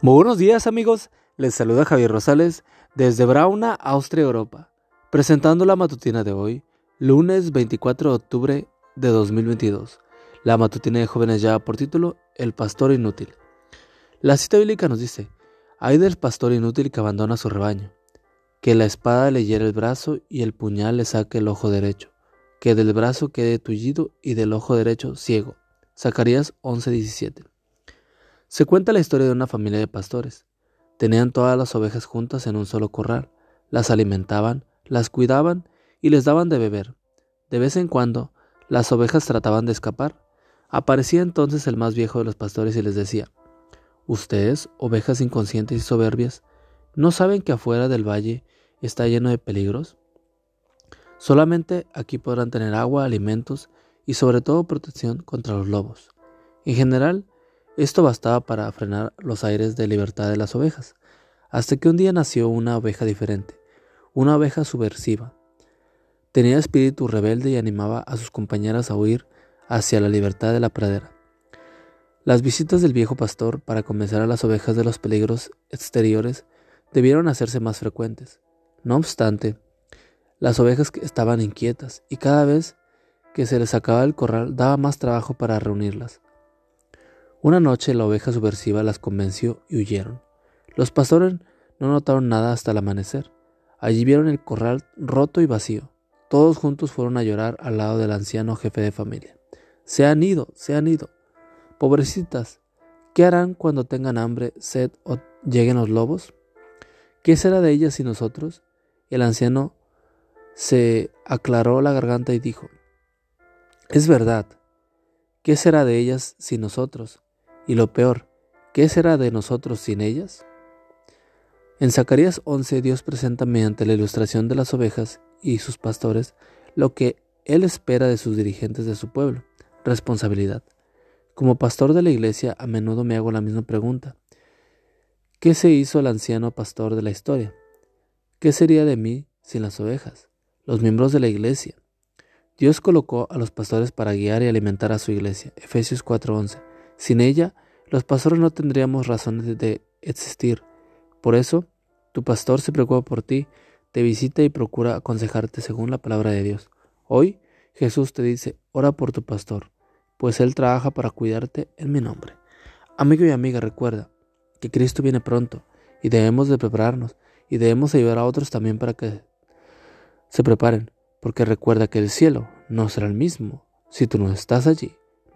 Muy buenos días amigos, les saluda Javier Rosales desde Brauna, Austria, Europa, presentando la matutina de hoy, lunes 24 de octubre de 2022. La matutina de jóvenes ya por título El pastor inútil. La cita bíblica nos dice, hay del pastor inútil que abandona su rebaño, que la espada le hiere el brazo y el puñal le saque el ojo derecho, que del brazo quede tullido y del ojo derecho ciego. Zacarías 11:17. Se cuenta la historia de una familia de pastores. Tenían todas las ovejas juntas en un solo corral, las alimentaban, las cuidaban y les daban de beber. De vez en cuando, las ovejas trataban de escapar. Aparecía entonces el más viejo de los pastores y les decía, Ustedes, ovejas inconscientes y soberbias, ¿no saben que afuera del valle está lleno de peligros? Solamente aquí podrán tener agua, alimentos y sobre todo protección contra los lobos. En general, esto bastaba para frenar los aires de libertad de las ovejas, hasta que un día nació una oveja diferente, una oveja subversiva. Tenía espíritu rebelde y animaba a sus compañeras a huir hacia la libertad de la pradera. Las visitas del viejo pastor para convencer a las ovejas de los peligros exteriores debieron hacerse más frecuentes. No obstante, las ovejas estaban inquietas y cada vez que se les sacaba el corral daba más trabajo para reunirlas. Una noche la oveja subversiva las convenció y huyeron. Los pastores no notaron nada hasta el amanecer. Allí vieron el corral roto y vacío. Todos juntos fueron a llorar al lado del anciano jefe de familia. Se han ido, se han ido. Pobrecitas, ¿qué harán cuando tengan hambre, sed o lleguen los lobos? ¿Qué será de ellas y nosotros? El anciano se aclaró la garganta y dijo, Es verdad, ¿qué será de ellas sin nosotros? Y lo peor, ¿qué será de nosotros sin ellas? En Zacarías 11 Dios presenta mediante la ilustración de las ovejas y sus pastores lo que Él espera de sus dirigentes de su pueblo, responsabilidad. Como pastor de la iglesia a menudo me hago la misma pregunta. ¿Qué se hizo el anciano pastor de la historia? ¿Qué sería de mí sin las ovejas? Los miembros de la iglesia. Dios colocó a los pastores para guiar y alimentar a su iglesia. Efesios 4:11. Sin ella, los pastores no tendríamos razones de existir. Por eso, tu pastor se preocupa por ti, te visita y procura aconsejarte según la palabra de Dios. Hoy, Jesús te dice, ora por tu pastor, pues Él trabaja para cuidarte en mi nombre. Amigo y amiga, recuerda que Cristo viene pronto y debemos de prepararnos y debemos ayudar a otros también para que se preparen, porque recuerda que el cielo no será el mismo si tú no estás allí.